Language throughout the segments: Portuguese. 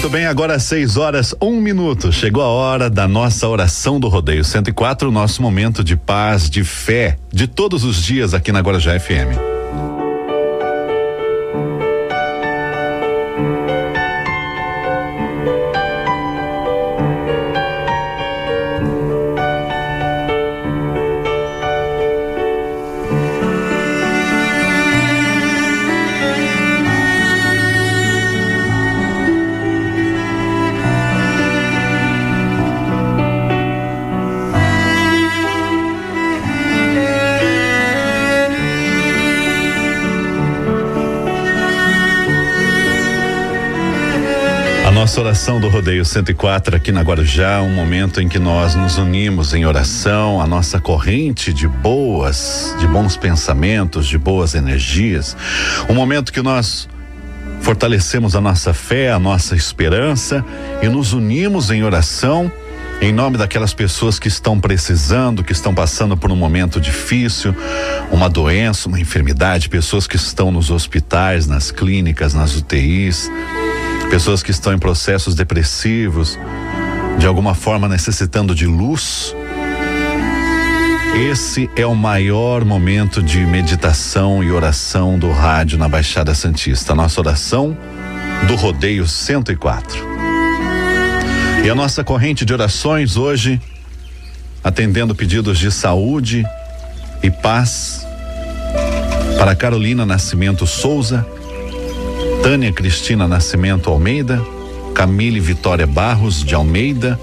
Muito bem, agora às 6 horas, um minuto. Chegou a hora da nossa oração do Rodeio 104, nosso momento de paz, de fé, de todos os dias aqui na Guarujá FM. Nossa oração do Rodeio 104 aqui na Guarujá, um momento em que nós nos unimos em oração, a nossa corrente de boas, de bons pensamentos, de boas energias. Um momento que nós fortalecemos a nossa fé, a nossa esperança e nos unimos em oração em nome daquelas pessoas que estão precisando, que estão passando por um momento difícil, uma doença, uma enfermidade, pessoas que estão nos hospitais, nas clínicas, nas UTIs pessoas que estão em processos depressivos, de alguma forma necessitando de luz. Esse é o maior momento de meditação e oração do rádio na Baixada Santista. Nossa oração do Rodeio 104. E a nossa corrente de orações hoje, atendendo pedidos de saúde e paz para Carolina Nascimento Souza, Tânia Cristina Nascimento Almeida, Camille Vitória Barros de Almeida,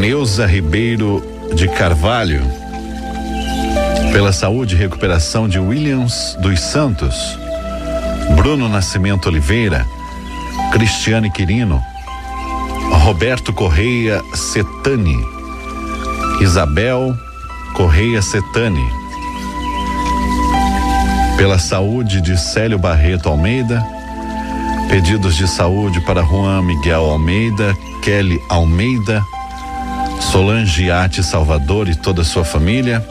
Neuza Ribeiro de Carvalho, pela saúde e recuperação de Williams dos Santos, Bruno Nascimento Oliveira, Cristiane Quirino, Roberto Correia Setani, Isabel Correia Setani, pela saúde de Célio Barreto Almeida, pedidos de saúde para Juan Miguel Almeida, Kelly Almeida, Solange Ate Salvador e toda a sua família,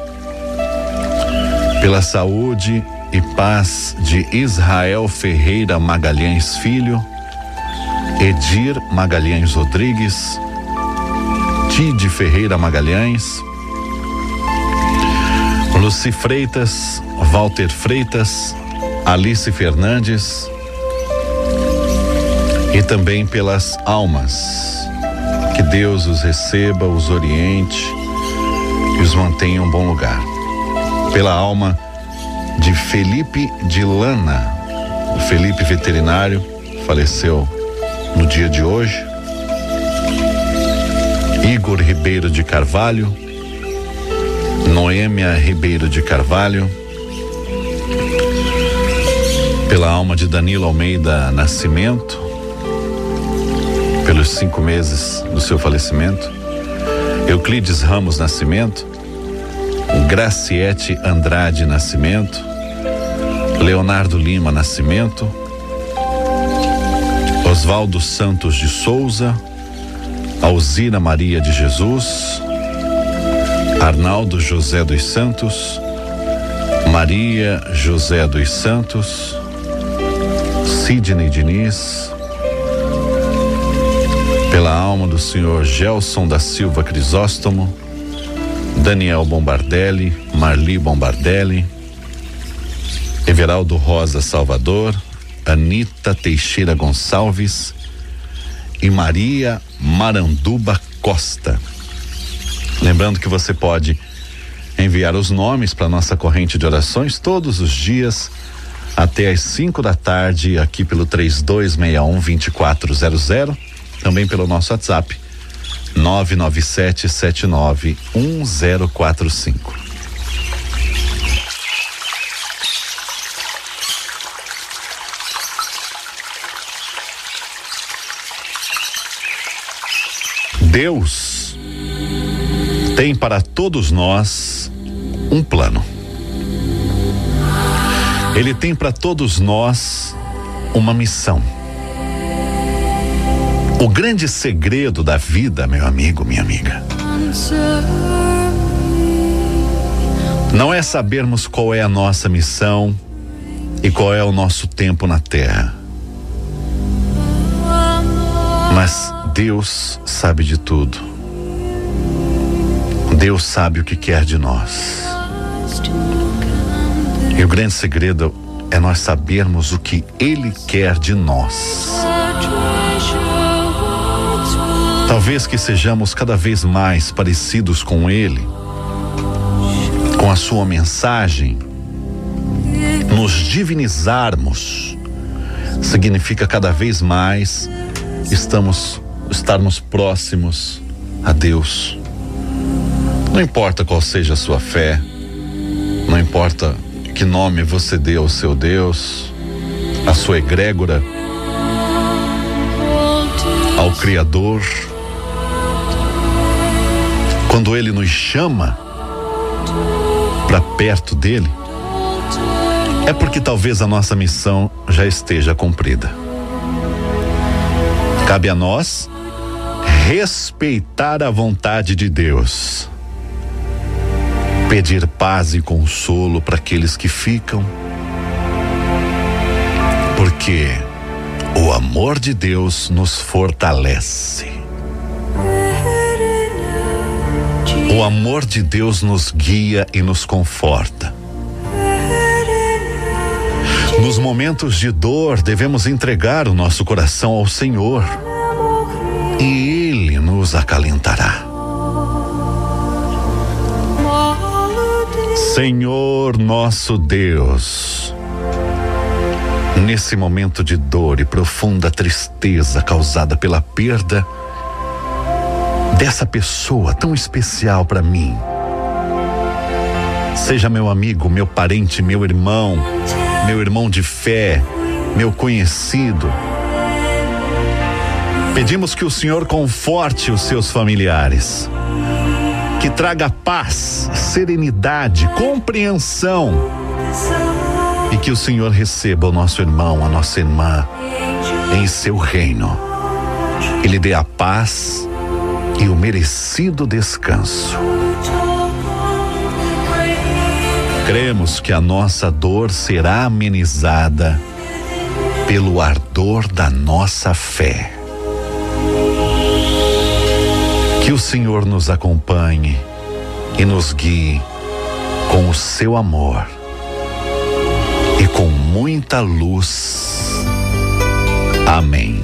pela saúde e paz de Israel Ferreira Magalhães Filho, Edir Magalhães Rodrigues, Tide Ferreira Magalhães, Luci Freitas, Walter Freitas, Alice Fernandes e também pelas almas. Que Deus os receba, os oriente e os mantenha em um bom lugar. Pela alma de Felipe de Lana, o Felipe veterinário, faleceu no dia de hoje. Igor Ribeiro de Carvalho, Noêmia Ribeiro de Carvalho, pela alma de Danilo Almeida Nascimento, pelos cinco meses do seu falecimento, Euclides Ramos Nascimento, Graciete Andrade Nascimento, Leonardo Lima Nascimento, Oswaldo Santos de Souza, Alzira Maria de Jesus, Arnaldo José dos Santos, Maria José dos Santos, Sidney Diniz, pela alma do senhor Gelson da Silva Crisóstomo, Daniel Bombardelli, Marli Bombardelli, Everaldo Rosa Salvador, Anita Teixeira Gonçalves e Maria Maranduba Costa. Lembrando que você pode enviar os nomes para nossa corrente de orações todos os dias até às 5 da tarde aqui pelo 3261 2400, também pelo nosso WhatsApp 997 79 1045. Deus tem para todos nós um plano. Ele tem para todos nós uma missão. O grande segredo da vida, meu amigo, minha amiga, não é sabermos qual é a nossa missão e qual é o nosso tempo na terra. Mas Deus sabe de tudo. Deus sabe o que quer de nós. E o grande segredo é nós sabermos o que Ele quer de nós. Talvez que sejamos cada vez mais parecidos com Ele, com a Sua mensagem, nos divinizarmos, significa cada vez mais estamos estarmos próximos a Deus. Não importa qual seja a sua fé, não importa que nome você dê ao seu Deus, a sua egrégora, ao Criador. Quando Ele nos chama para perto dele, é porque talvez a nossa missão já esteja cumprida. Cabe a nós respeitar a vontade de Deus pedir paz e consolo para aqueles que ficam, porque o amor de Deus nos fortalece. O amor de Deus nos guia e nos conforta. Nos momentos de dor, devemos entregar o nosso coração ao Senhor e Ele nos acalentará. Senhor nosso Deus, nesse momento de dor e profunda tristeza causada pela perda dessa pessoa tão especial para mim, seja meu amigo, meu parente, meu irmão, meu irmão de fé, meu conhecido, pedimos que o Senhor conforte os seus familiares que traga paz, serenidade, compreensão. E que o Senhor receba o nosso irmão, a nossa irmã, em seu reino. Ele dê a paz e o merecido descanso. Cremos que a nossa dor será amenizada pelo ardor da nossa fé. Que o Senhor nos acompanhe e nos guie com o seu amor e com muita luz. Amém.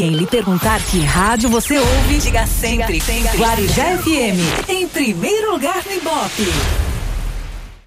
Alguém lhe perguntar que rádio você ouve, diga sempre, sempre. Guarujá FM, em primeiro lugar no Ibope.